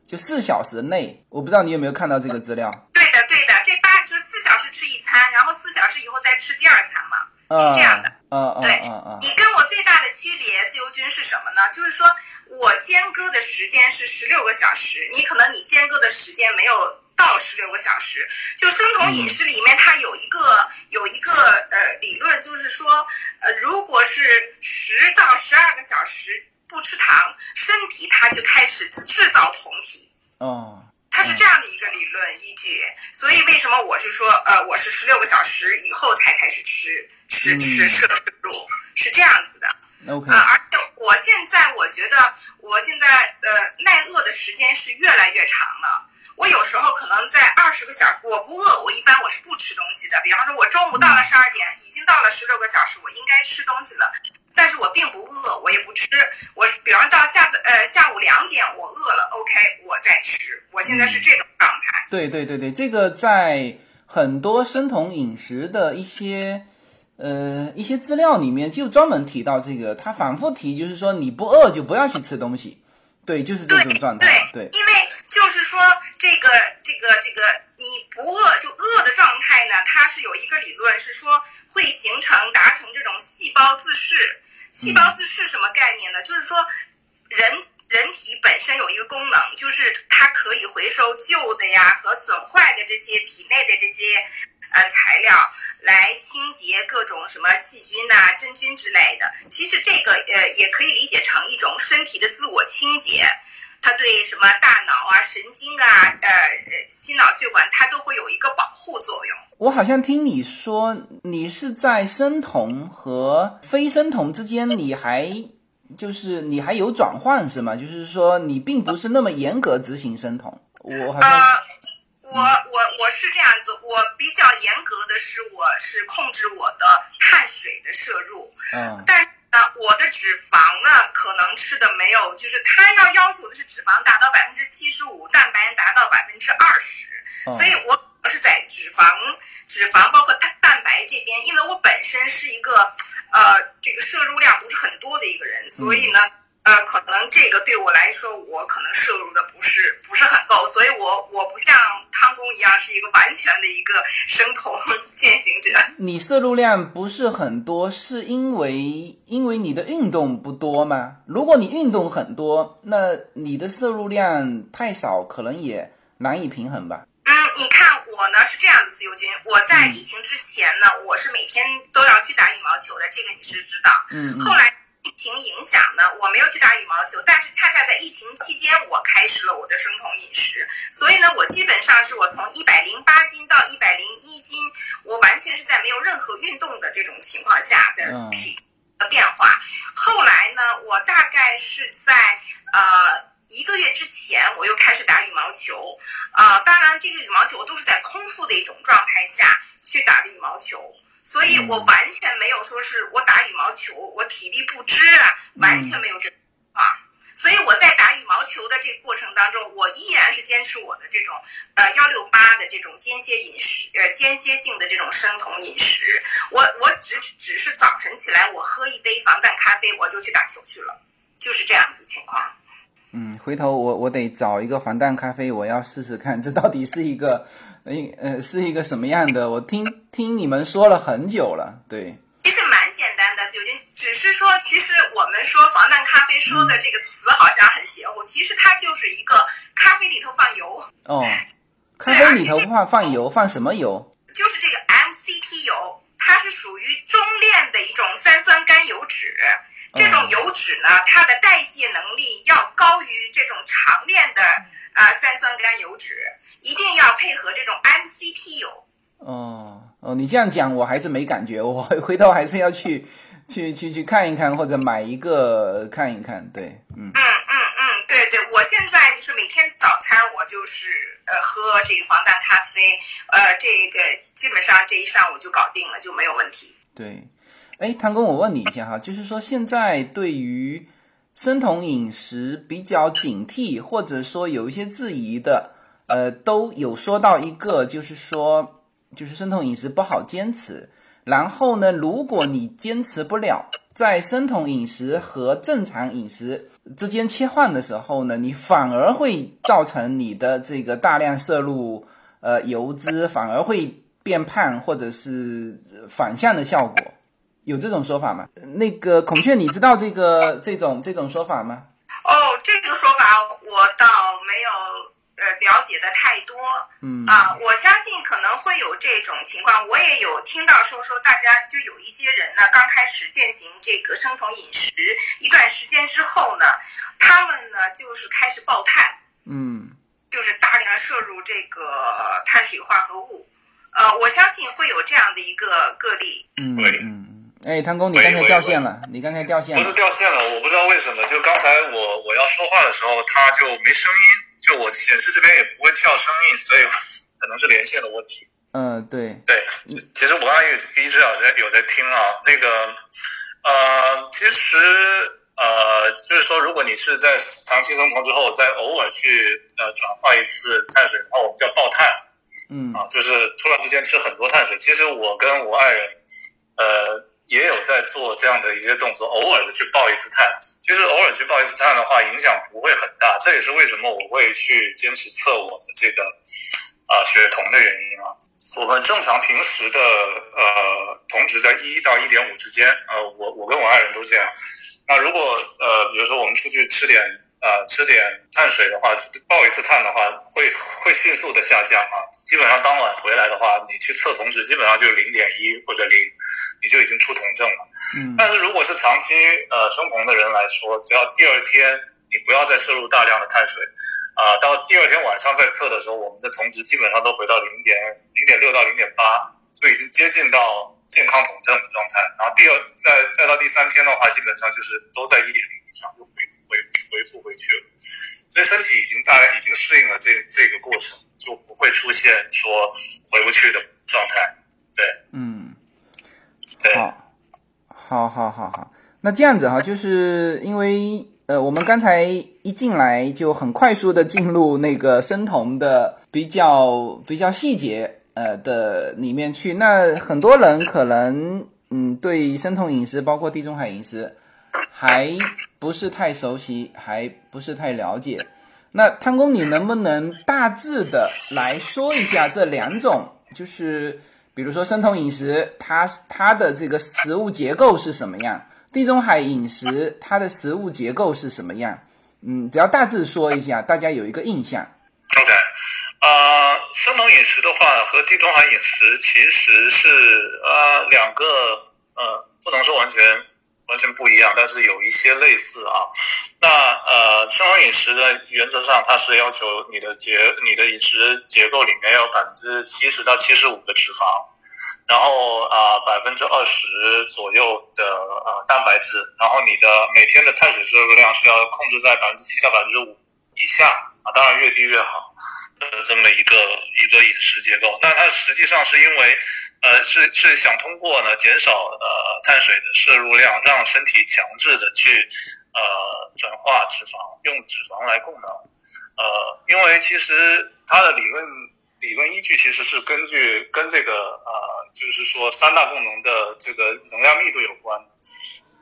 就四小时内，我不知道你有没有看到这个资料。对的，对的，这八就是四小时吃一餐，然后四小时以后再吃第二餐嘛，是这样的。嗯嗯，对，嗯嗯。你跟我最大的区别，自由军是什么呢？就是说我间隔的时间是十六个小时，你可能你间隔的时间没有到十六个小时。就生酮饮食里面，它有一个有一个呃理论，就是说呃，如果是十到十二个小时。不吃糖，身体它就开始制造酮体。哦，它是这样的一个理论依据。所以为什么我是说，呃，我是十六个小时以后才开始吃吃吃摄入，是这样子的。OK。啊，而且我现在我觉得，我现在呃耐饿的时间是越来越长了。我有时候可能在二十个小时，我不饿，我一般我是不吃东西的。比方说，我中午到了十二点，已经到了十六个小时，我应该吃东西了。但是我并不饿，我也不吃。我比方到下呃下午两点，我饿了，OK，我再吃。我现在是这种状态。对对对对，这个在很多生酮饮食的一些呃一些资料里面就专门提到这个，他反复提，就是说你不饿就不要去吃东西。对，就是这种状态。对，因为就是说这个这个这个你不饿就饿的状态呢，它是有一个理论是说会形成达成这种细胞自噬。细胞自噬什么概念呢？就是说，人人体本身有一个功能，就是它可以回收旧的呀和损坏的这些体内的这些呃材料，来清洁各种什么细菌呐、真菌之类的。其实这个呃也可以理解成一种身体的自我清洁，它对什么大脑啊、神经啊、呃心脑血管，它都会有一个保护作用。我好像听你说，你是在生酮和非生酮之间，你还就是你还有转换是吗？就是说你并不是那么严格执行生酮。我好像，我我我是这样子，我比较严格的是，我是控制我的碳水的摄入。嗯。但是呢，我的脂肪呢，可能吃的没有，就是他要要求的是脂肪达到百分之七十五，蛋白达到百分之二十，所以我。是在脂肪、脂肪包括蛋蛋白这边，因为我本身是一个呃这个摄入量不是很多的一个人，所以呢。呃，可能这个对我来说，我可能摄入的不是不是很够，所以我我不像汤公一样是一个完全的一个生酮 践行者。你摄入量不是很多，是因为因为你的运动不多吗？如果你运动很多，那你的摄入量太少，可能也难以平衡吧。嗯，你看我呢是这样的，自由军，我在疫情之前呢，我是每天都要去打羽毛球的，这个你是知道。嗯。后来。疫情影响呢，我没有去打羽毛球，但是恰恰在疫情期间，我开始了我的生酮饮食，所以呢，我基本上是我从一百零八斤到一百零一斤，我完全是在没有任何运动的这种情况下的体的变化。后来呢，我大概是在呃一个月之前，我又开始打羽毛球，啊，当然这个羽毛球都是在空腹的一种状态下去打的羽毛球。所以我完全没有说是我打羽毛球，我体力不支啊，完全没有这啊。所以我在打羽毛球的这个过程当中，我依然是坚持我的这种呃幺六八的这种间歇饮食，呃间歇性的这种生酮饮食。我我只只是早晨起来我喝一杯防弹咖啡，我就去打球去了，就是这样子情况。嗯，回头我我得找一个防弹咖啡，我要试试看，这到底是一个。哎，呃，是一个什么样的？我听听你们说了很久了，对。其实蛮简单的，酒精只是说，其实我们说防弹咖啡说的这个词好像很邪乎，其实它就是一个咖啡里头放油。哦，咖啡里头放放油，放什么油？就是这个 MCT 油，它是属于中链的一种三酸甘油脂。这种油脂呢，它的代谢能力要高于这种长链的啊三酸甘油脂。一定要配合这种 MCT 油。哦哦，你这样讲我还是没感觉，我回头还是要去去去去看一看，或者买一个看一看。对，嗯嗯嗯嗯，对对，我现在就是每天早餐我就是呃喝这个防弹咖啡，呃这个基本上这一上午就搞定了，就没有问题。对，哎，唐工，我问你一下哈，就是说现在对于生酮饮食比较警惕，或者说有一些质疑的。呃，都有说到一个，就是说，就是生酮饮食不好坚持。然后呢，如果你坚持不了，在生酮饮食和正常饮食之间切换的时候呢，你反而会造成你的这个大量摄入呃油脂，反而会变胖，或者是反向的效果。有这种说法吗？那个孔雀，你知道这个这种这种说法吗？哦，这个说法我倒没有。呃，了解的太多，嗯啊，我相信可能会有这种情况。我也有听到说说，大家就有一些人呢，刚开始践行这个生酮饮食一段时间之后呢，他们呢就是开始爆碳，嗯，就是大量摄入这个碳水化合物。呃，我相信会有这样的一个个例。嗯嗯，哎，汤工，你刚才掉线了，你刚才掉线了。不是掉线了，我不知道为什么，就刚才我我要说话的时候，他就没声音。就我显示这边也不会跳声音，所以可能是连线的问题。嗯，对对，其实我刚才也一直有在有在听啊。那个呃，其实呃，就是说，如果你是在长期生酮之后，再偶尔去呃转化一次碳水，然后我们叫爆碳，嗯啊，就是突然之间吃很多碳水。其实我跟我爱人呃。也有在做这样的一些动作，偶尔的去爆一次碳。其实偶尔去爆一次碳的话，影响不会很大。这也是为什么我会去坚持测我的这个啊血酮的原因啊。我们正常平时的呃酮值在一到一点五之间，呃，我我跟我爱人都这样。那如果呃比如说我们出去吃点呃吃点碳水的话，爆一次碳的话，会会迅速的下降啊。基本上当晚回来的话，你去测酮值，基本上就零点一或者零。你就已经出酮症了，嗯，但是如果是长期呃生酮的人来说，只要第二天你不要再摄入大量的碳水，啊，到第二天晚上再测的时候，我们的酮值基本上都回到零点零点六到零点八，就已经接近到健康酮症的状态。然后第二再再到第三天的话，基本上就是都在一点零以上，就回回回复回去了。所以身体已经大概已经适应了这这个过程，就不会出现说回不去的状态。对，嗯。好，好，好，好，好。那这样子哈，就是因为呃，我们刚才一进来就很快速的进入那个生酮的比较比较细节呃的里面去。那很多人可能嗯对生酮饮食，包括地中海饮食还不是太熟悉，还不是太了解。那汤工，你能不能大致的来说一下这两种，就是比如说生酮饮食，它它的这个食物结构是什么样？地中海饮食它的食物结构是什么样？嗯，只要大致说一下，大家有一个印象。OK，呃，生酮饮食的话和地中海饮食其实是呃两个呃，不能说完全。完全不一样，但是有一些类似啊。那呃，生酮饮食的原则上，它是要求你的结、你的饮食结构里面要百分之七十到七十五的脂肪，然后啊百分之二十左右的呃蛋白质，然后你的每天的碳水摄入量是要控制在百分之七到百分之五以下啊，当然越低越好。呃，这么一个一个饮食结构，那它实际上是因为。呃，是是想通过呢减少呃碳水的摄入量，让身体强制的去呃转化脂肪，用脂肪来供能。呃，因为其实它的理论理论依据其实是根据跟这个呃，就是说三大供能的这个能量密度有关。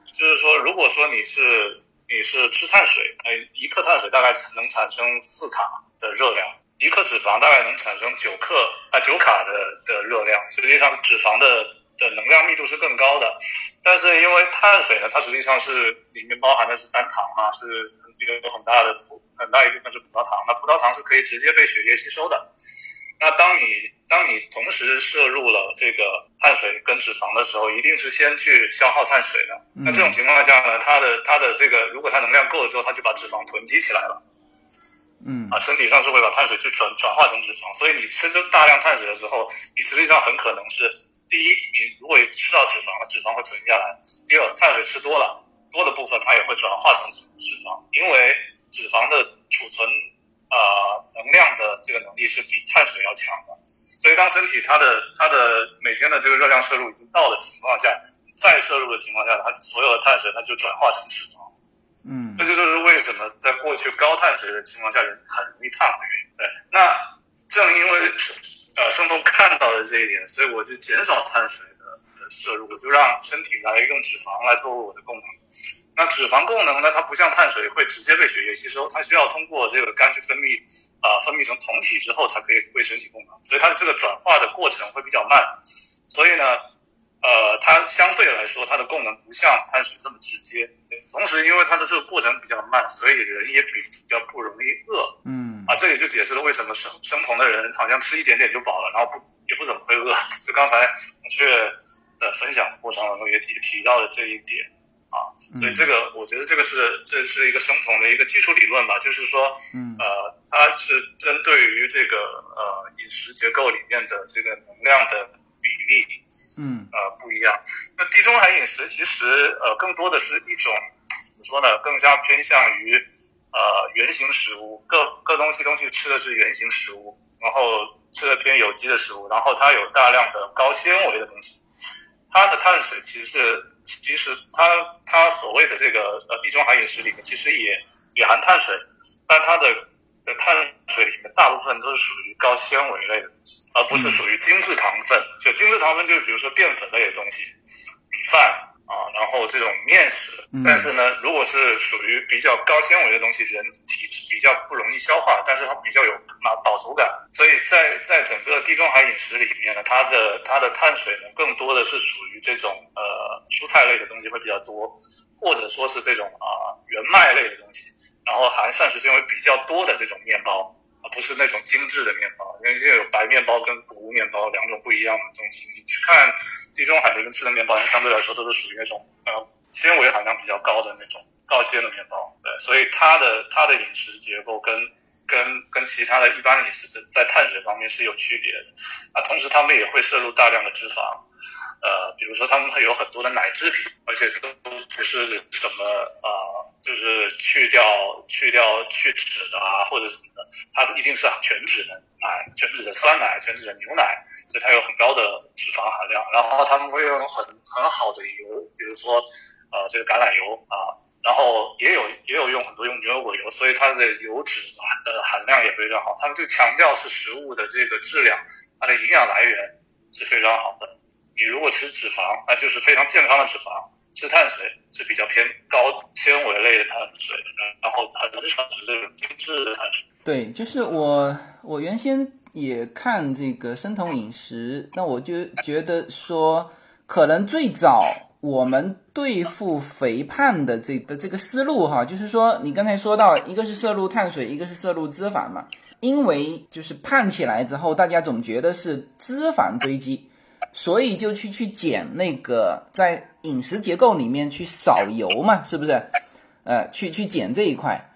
就是说，如果说你是你是吃碳水，呃，一克碳水大概能产生四卡的热量。一克脂肪大概能产生九克啊九卡的的热量，实际上脂肪的的能量密度是更高的。但是因为碳水呢，它实际上是里面包含的是单糖啊，是有很大的很大一部分是葡萄糖。那葡萄糖是可以直接被血液吸收的。那当你当你同时摄入了这个碳水跟脂肪的时候，一定是先去消耗碳水的。那这种情况下呢，它的它的这个如果它能量够了之后，它就把脂肪囤积起来了。嗯啊，身体上是会把碳水去转转化成脂肪，所以你吃这大量碳水的时候，你实际上很可能是第一，你如果吃到脂肪了，脂肪会存下来；第二，碳水吃多了，多的部分它也会转化成脂肪，因为脂肪的储存啊能量的这个能力是比碳水要强的，所以当身体它的它的每天的这个热量摄入已经到的情况下，再摄入的情况下，它所有的碳水它就转化成脂肪。嗯，这就是为什么在过去高碳水的情况下人很容易胖的原因。对，那正因为呃生酮看到了这一点，所以我就减少碳水的摄入，我就让身体来用脂肪来作为我的供能。那脂肪供能呢，它不像碳水会直接被血液吸收，它需要通过这个肝去分泌啊分泌成酮体之后才可以为身体供能，所以它的这个转化的过程会比较慢。所以呢。呃，它相对来说，它的功能不像碳水这么直接。同时，因为它的这个过程比较慢，所以人也比较不容易饿。嗯，啊，这也就解释了为什么生生酮的人好像吃一点点就饱了，然后不也不怎么会饿。就刚才孔雀的分享过程当中也提提到了这一点啊。所以这个我觉得这个是这是一个生酮的一个基础理论吧，就是说，呃，它是针对于这个呃饮食结构里面的这个能量的比例。嗯，呃，不一样。那地中海饮食其实呃更多的是一种怎么说呢？更加偏向于呃原形食物，各各东西东西吃的是原形食物，然后吃的偏有机的食物，然后它有大量的高纤维的东西。它的碳水其实是其实它它所谓的这个呃地中海饮食里面其实也也含碳水，但它的。的碳水里面大部分都是属于高纤维类的东西，而不是属于精制糖分。就精制糖分，就比如说淀粉类的东西，米饭啊，然后这种面食。但是呢，如果是属于比较高纤维的东西，人体比较不容易消化，但是它比较有啊饱足感。所以在在整个地中海饮食里面呢，它的它的碳水呢，更多的是属于这种呃蔬菜类的东西会比较多，或者说是这种啊原麦类的东西。然后含膳食纤维比较多的这种面包，而不是那种精致的面包，因为现在有白面包跟谷物面包两种不一样的东西。你去看地中海那边吃的面包，相对来说都是属于那种呃纤维含量比较高的那种高纤的面包。对，所以它的它的饮食结构跟跟跟其他的一般的饮食在碳水方面是有区别的。那，同时他们也会摄入大量的脂肪。呃，比如说他们会有很多的奶制品，而且都不是什么啊，就是去掉去掉去脂的啊，或者什么的，它一定是全脂的奶、全脂的酸奶、全脂的牛奶，所以它有很高的脂肪含量。然后他们会用很很好的油，比如说呃这个橄榄油啊，然后也有也有用很多用牛油果油，所以它的油脂的含量也非常好。他们就强调是食物的这个质量。它的营养来源是非常好的。你如果吃脂肪，那就是非常健康的脂肪；吃碳水是比较偏高纤维类的碳水，然后很少是这种精致的碳水。对，就是我我原先也看这个生酮饮食，那我就觉得说，可能最早我们对付肥胖的这的这个思路哈，就是说你刚才说到，一个是摄入碳水，一个是摄入脂肪嘛，因为就是胖起来之后，大家总觉得是脂肪堆积。所以就去去减那个在饮食结构里面去少油嘛，是不是？呃，去去减这一块，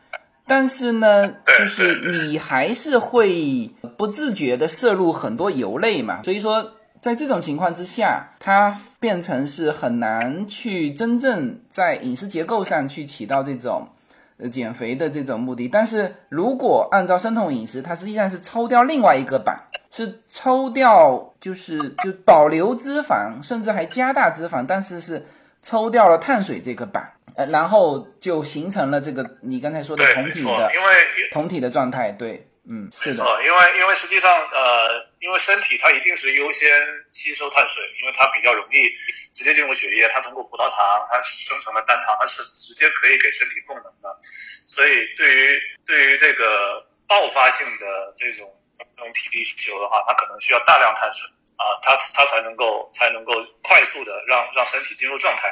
但是呢，就是你还是会不自觉的摄入很多油类嘛。所以说，在这种情况之下，它变成是很难去真正在饮食结构上去起到这种。呃，减肥的这种目的，但是如果按照生酮饮食，它实际上是抽掉另外一个板，是抽掉就是就保留脂肪，甚至还加大脂肪，但是是抽掉了碳水这个板，呃，然后就形成了这个你刚才说的酮体的，因为同体的状态，对。嗯，是的，因为因为实际上，呃，因为身体它一定是优先吸收碳水，因为它比较容易直接进入血液，它通过葡萄糖，它生成的单糖，它是直接可以给身体供能的，所以对于对于这个爆发性的这种这种体力需求的话，它可能需要大量碳水啊，它它才能够才能够快速的让让身体进入状态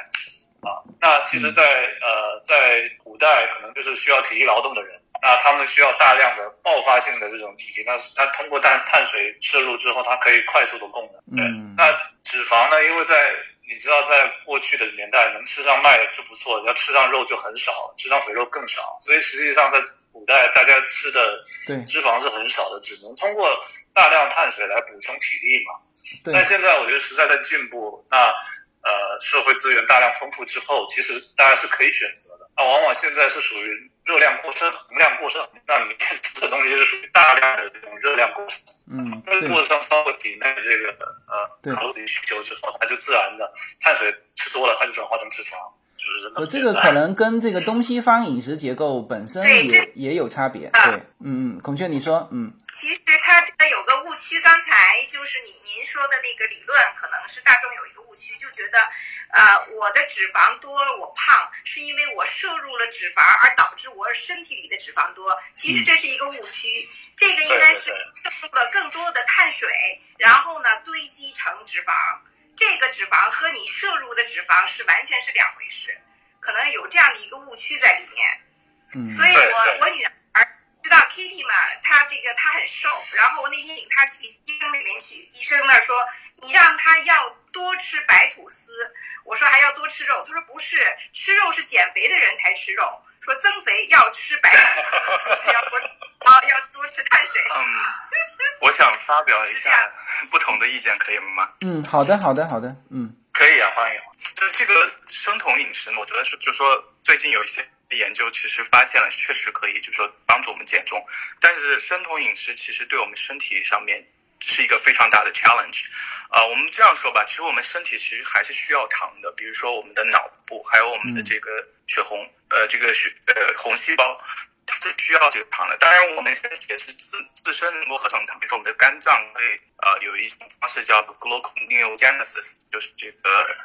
啊。那其实，在呃在古代，可能就是需要体力劳动的人。那他们需要大量的爆发性的这种体力，那它通过碳碳水摄入之后，它可以快速的供能。对，那脂肪呢？因为在你知道，在过去的年代，能吃上麦就不错，要吃上肉就很少，吃上肥肉更少。所以实际上，在古代大家吃的脂肪是很少的，只能通过大量碳水来补充体力嘛。但现在我觉得时代在进步，那呃社会资源大量丰富之后，其实大家是可以选择的。那往往现在是属于。热量过剩，能量过剩，那你吃的东西就是属于大量的这种热量过剩。嗯，过剩超过体内这个呃卡路里需求之后，它就自然的碳水吃多了，它就转化成脂肪，就是呃，这个可能跟这个东西方饮食结构本身也也有差别。对，嗯嗯，孔雀你说，嗯。其实它有个误区，刚才就是你您说的那个理论，可能是大众有一个误区，就觉得。呃，我的脂肪多，我胖，是因为我摄入了脂肪而导致我身体里的脂肪多。其实这是一个误区，这个应该是摄入了更多的碳水，然后呢堆积成脂肪。这个脂肪和你摄入的脂肪是完全是两回事，可能有这样的一个误区在里面。嗯，所以我我女儿知道 Kitty 嘛，她这个她很瘦，然后我那天领她去医生那边去，医生那说你让他要多吃白吐司。我说还要多吃肉，他说不是，吃肉是减肥的人才吃肉，说增肥要吃白 是要多啊，要多吃碳水。嗯，我想发表一下 不同的意见，可以吗？嗯，好的，好的，好的，嗯，可以啊，欢迎。就这个生酮饮食呢，我觉得是，就说最近有一些研究，其实发现了确实可以，就说帮助我们减重，但是生酮饮食其实对我们身体上面。是一个非常大的 challenge，呃，我们这样说吧，其实我们身体其实还是需要糖的，比如说我们的脑部，还有我们的这个血红，呃，这个血呃红细胞，它是需要这个糖的。当然，我们身体也是自自身能够合成糖，比如说我们的肝脏会呃有一种方式叫 gluconeogenesis，就是这个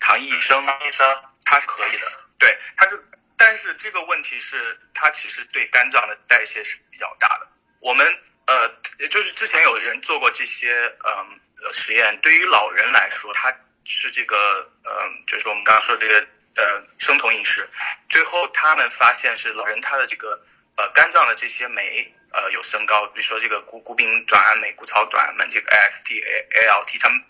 糖异生，糖异生它是可以的，对，它是，但是这个问题是它其实对肝脏的代谢是比较大的，我们。呃，也就是之前有人做过这些嗯实验，对于老人来说，他是这个嗯，就是我们刚刚说这个呃生酮饮食，最后他们发现是老人他的这个呃肝脏的这些酶呃有升高，比如说这个谷谷丙转氨酶、谷草转氨酶这个 AST、ALT，他们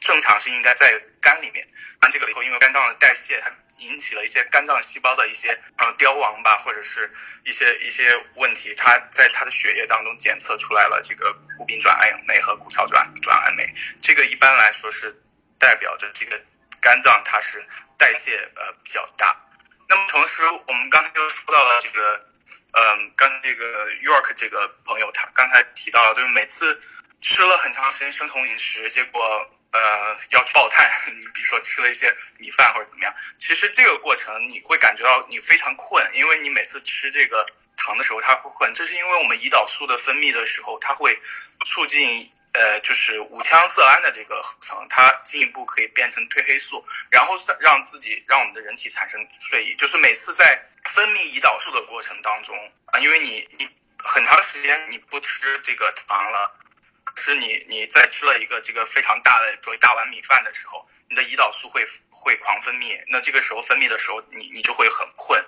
正常是应该在肝里面，完这个以后，因为肝脏的代谢它。引起了一些肝脏细胞的一些呃凋亡吧，或者是一些一些问题，它在它的血液当中检测出来了这个谷丙转氨酶和谷草转转氨酶，这个一般来说是代表着这个肝脏它是代谢呃比较大。那么同时我们刚才又说到了这个，嗯，刚才这个 York 这个朋友他刚才提到了，就是每次吃了很长时间生酮饮食，结果。呃，要爆碳，你比如说吃了一些米饭或者怎么样，其实这个过程你会感觉到你非常困，因为你每次吃这个糖的时候它会困，这是因为我们胰岛素的分泌的时候，它会促进呃，就是五羟色胺的这个合成，它进一步可以变成褪黑素，然后让自己让我们的人体产生睡意。就是每次在分泌胰岛素的过程当中啊，因为你你很长时间你不吃这个糖了，是你你在吃了一个这个非常大的做一大碗米饭的时候，你的胰岛素会会狂分泌，那这个时候分泌的时候，你你就会很困。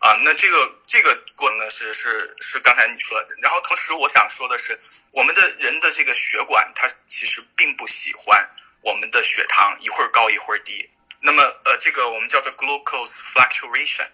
啊，那这个这个过呢是是是刚才你说的，然后同时我想说的是，我们的人的这个血管它其实并不喜欢我们的血糖一会儿高一会儿低。那么呃，这个我们叫做 glucose fluctuation，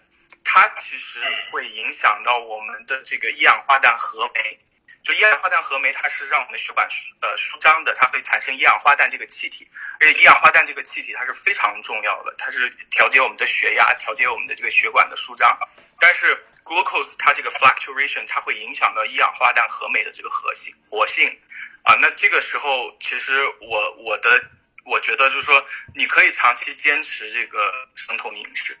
它其实会影响到我们的这个一氧化氮合酶。就一氧化氮合酶，它是让我们的血管呃舒张的，它会产生一氧化氮这个气体，而且一氧化氮这个气体它是非常重要的，它是调节我们的血压，调节我们的这个血管的舒张。但是 glucose 它这个 fluctuation 它会影响到一氧化氮合酶的这个活性活性啊。那这个时候其实我我的我觉得就是说，你可以长期坚持这个生酮饮食。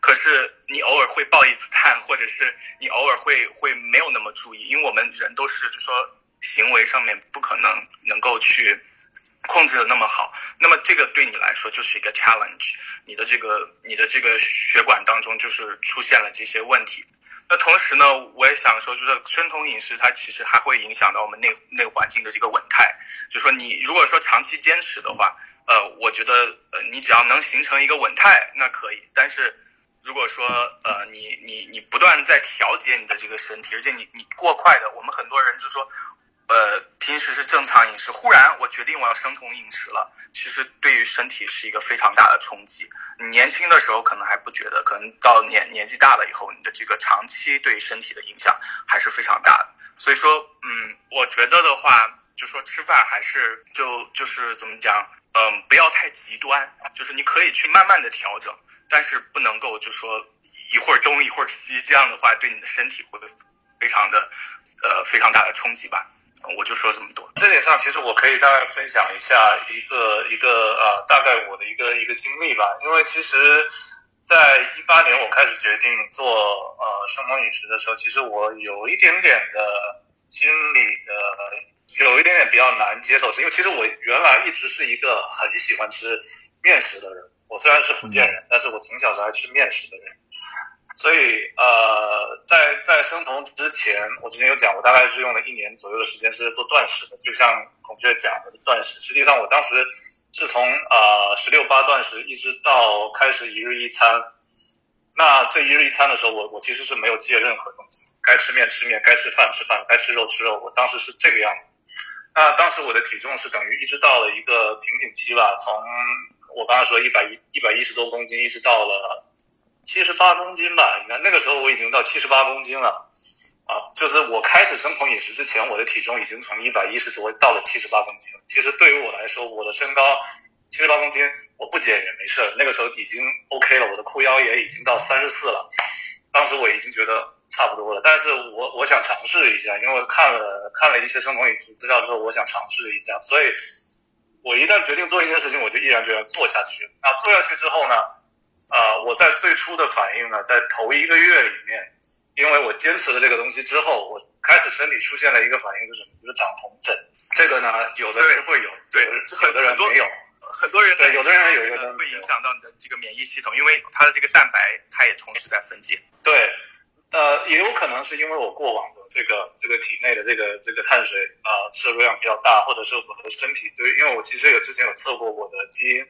可是你偶尔会爆一次碳，或者是你偶尔会会没有那么注意，因为我们人都是就说行为上面不可能能够去控制的那么好。那么这个对你来说就是一个 challenge，你的这个你的这个血管当中就是出现了这些问题。那同时呢，我也想说，就是生酮饮食它其实还会影响到我们内内环境的这个稳态。就说你如果说长期坚持的话，呃，我觉得呃你只要能形成一个稳态，那可以。但是如果说呃你你你不断在调节你的这个身体，而且你你过快的，我们很多人就说，呃平时是正常饮食，忽然我决定我要生酮饮食了，其实对于身体是一个非常大的冲击。你年轻的时候可能还不觉得，可能到年年纪大了以后，你的这个长期对身体的影响还是非常大的。所以说，嗯，我觉得的话，就说吃饭还是就就是怎么讲，嗯，不要太极端，就是你可以去慢慢的调整。但是不能够就说一会儿东一会儿西，这样的话对你的身体会非常的呃非常大的冲击吧。我就说这么多。这点上，其实我可以大概分享一下一个一个呃大概我的一个一个经历吧。因为其实，在一八年我开始决定做呃生酮饮食的时候，其实我有一点点的心理的有一点点比较难接受，是因为其实我原来一直是一个很喜欢吃面食的人。我虽然是福建人，但是我从小是爱吃面食的人，所以呃，在在生酮之前，我之前有讲，我大概是用了一年左右的时间是做断食的，就像孔雀讲的断食。实际上，我当时是从呃十六八断食，一直到开始一日一餐。那这一日一餐的时候，我我其实是没有戒任何东西，该吃面吃面，该吃饭吃饭，该吃肉吃肉。我当时是这个样子。那当时我的体重是等于一直到了一个瓶颈期吧，从我刚才说一百一一百一十多公斤，一直到了七十八公斤吧。你看那个时候我已经到七十八公斤了，啊，就是我开始生酮饮食之前，我的体重已经从一百一十多到了七十八公斤。其实对于我来说，我的身高七十八公斤，我不减也没事。那个时候已经 OK 了，我的裤腰也已经到三十四了。当时我已经觉得差不多了，但是我我想尝试一下，因为看了看了一些生酮饮食资料之后，我想尝试一下，所以。我一旦决定做一件事情，我就毅然决然做下去。那做下去之后呢？啊，我在最初的反应呢，在头一个月里面，因为我坚持了这个东西之后，我开始身体出现了一个反应，是什么？就是长红疹。这个呢，有的人会有，对，有的人没有。很多人对，有的人有一个会影响到你的这个免疫系统，因为它的这个蛋白，它也同时在分解。对。呃，也有可能是因为我过往的这个这个体内的这个这个碳水啊摄入量比较大，或者是我的身体对，因为我其实有之前有测过我的基因，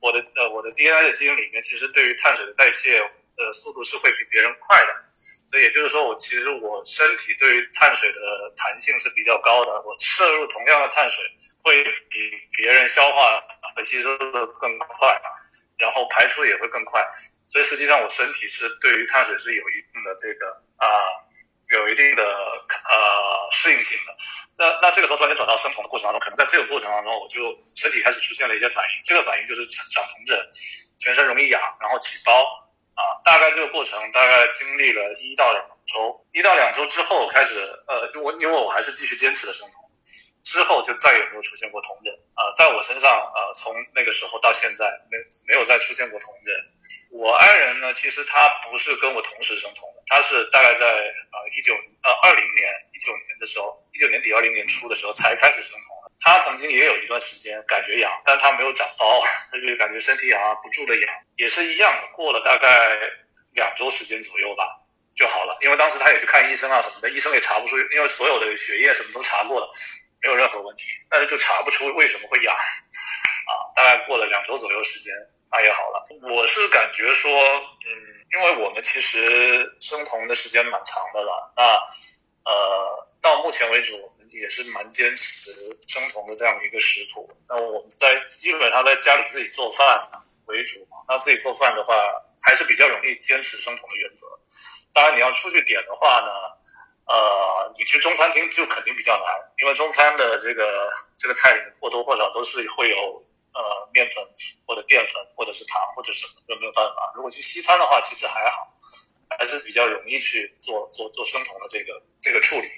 我的呃我的 DNA 的基因里面其实对于碳水的代谢呃速度是会比别人快的，所以也就是说我其实我身体对于碳水的弹性是比较高的，我摄入同样的碳水会比别人消化和吸收的更快，然后排出也会更快。所以实际上，我身体是对于碳水是有一定的这个啊，有一定的呃适应性的。那那这个时候突然间转到生酮的过程当中，可能在这个过程当中，我就身体开始出现了一些反应。这个反应就是长长红疹，全身容易痒，然后起包啊。大概这个过程大概经历了一到两周，一到两周之后开始呃，我因为我还是继续坚持的生酮，之后就再也没有出现过酮疹啊，在我身上呃，从那个时候到现在没没有再出现过酮疹。我爱人呢，其实他不是跟我同时生酮的，他是大概在呃一九呃二零年一九年的时候，一九年底二零年初的时候才开始生酮的。他曾经也有一段时间感觉痒，但他没有长包，他就感觉身体痒啊不住的痒，也是一样的。过了大概两周时间左右吧，就好了。因为当时他也去看医生啊什么的，医生也查不出，因为所有的血液什么都查过了，没有任何问题，但是就查不出为什么会痒啊。大概过了两周左右时间，那也好了。我是感觉说，嗯，因为我们其实生酮的时间蛮长的了，那呃，到目前为止。我们也是蛮坚持生酮的这样一个食谱。那我们在基本上在家里自己做饭为主嘛。那自己做饭的话，还是比较容易坚持生酮的原则。当然，你要出去点的话呢，呃，你去中餐厅就肯定比较难，因为中餐的这个这个菜里面或多或少都是会有呃面粉或者淀粉或者是糖或者什么，就没有办法。如果去西餐的话，其实还好，还是比较容易去做做做生酮的这个这个处理。